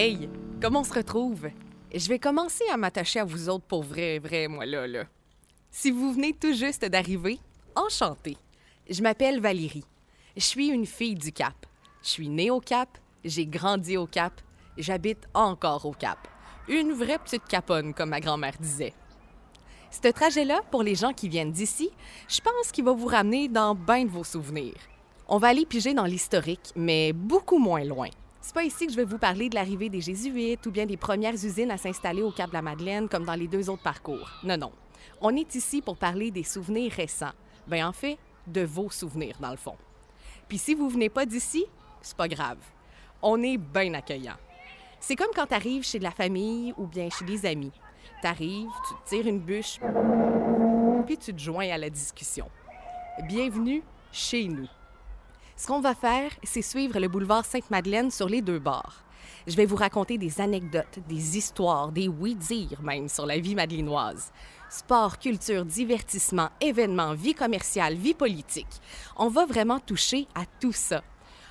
Hey, comment on se retrouve? Je vais commencer à m'attacher à vous autres pour vrai, vrai, moi là, là. Si vous venez tout juste d'arriver, enchantée. Je m'appelle Valérie. Je suis une fille du Cap. Je suis née au Cap, j'ai grandi au Cap, j'habite encore au Cap. Une vraie petite caponne, comme ma grand-mère disait. Ce trajet-là, pour les gens qui viennent d'ici, je pense qu'il va vous ramener dans bien de vos souvenirs. On va aller piger dans l'historique, mais beaucoup moins loin. C'est pas ici que je vais vous parler de l'arrivée des Jésuites ou bien des premières usines à s'installer au Cap de la Madeleine comme dans les deux autres parcours. Non, non. On est ici pour parler des souvenirs récents. Ben en fait, de vos souvenirs dans le fond. Puis si vous venez pas d'ici, c'est pas grave. On est bien accueillant. C'est comme quand t'arrives chez de la famille ou bien chez des amis. T'arrives, tu te tires une bûche, puis tu te joins à la discussion. Bienvenue chez nous. Ce qu'on va faire, c'est suivre le boulevard Sainte-Madeleine sur les deux bords. Je vais vous raconter des anecdotes, des histoires, des oui-dire même sur la vie madelinoise. Sport, culture, divertissement, événements, vie commerciale, vie politique. On va vraiment toucher à tout ça.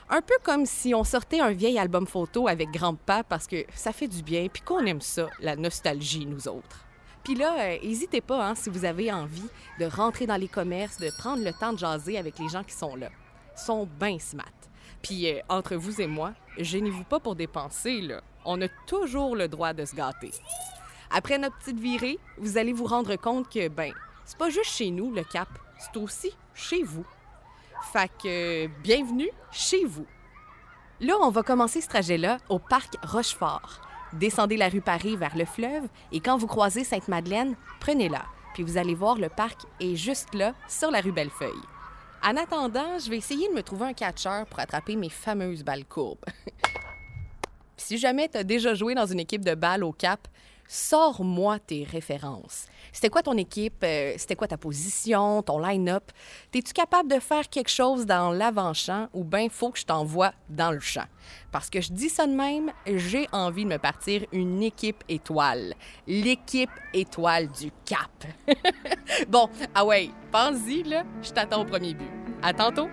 Un peu comme si on sortait un vieil album photo avec grand-papa parce que ça fait du bien puis qu'on aime ça, la nostalgie, nous autres. Puis là, n'hésitez pas, hein, si vous avez envie, de rentrer dans les commerces, de prendre le temps de jaser avec les gens qui sont là sont bien smart. Puis euh, entre vous et moi, gênez-vous pas pour dépenser, là. On a toujours le droit de se gâter. Après notre petite virée, vous allez vous rendre compte que, ben, c'est pas juste chez nous, le Cap, c'est aussi chez vous. Fait que, bienvenue chez vous. Là, on va commencer ce trajet-là au parc Rochefort. Descendez la rue Paris vers le fleuve et quand vous croisez Sainte-Madeleine, prenez-la. Puis vous allez voir, le parc est juste là, sur la rue Bellefeuille. En attendant, je vais essayer de me trouver un catcheur pour attraper mes fameuses balles courbes. si jamais tu as déjà joué dans une équipe de balles au cap, sors-moi tes références. C'était quoi ton équipe? Euh, c'était quoi ta position, ton line-up? Es-tu capable de faire quelque chose dans l'avant-champ ou bien faut que je t'envoie dans le champ? Parce que je dis ça de même, j'ai envie de me partir une équipe étoile. L'équipe étoile du Cap. bon, ah ouais, pense-y, là, je t'attends au premier but. À tantôt!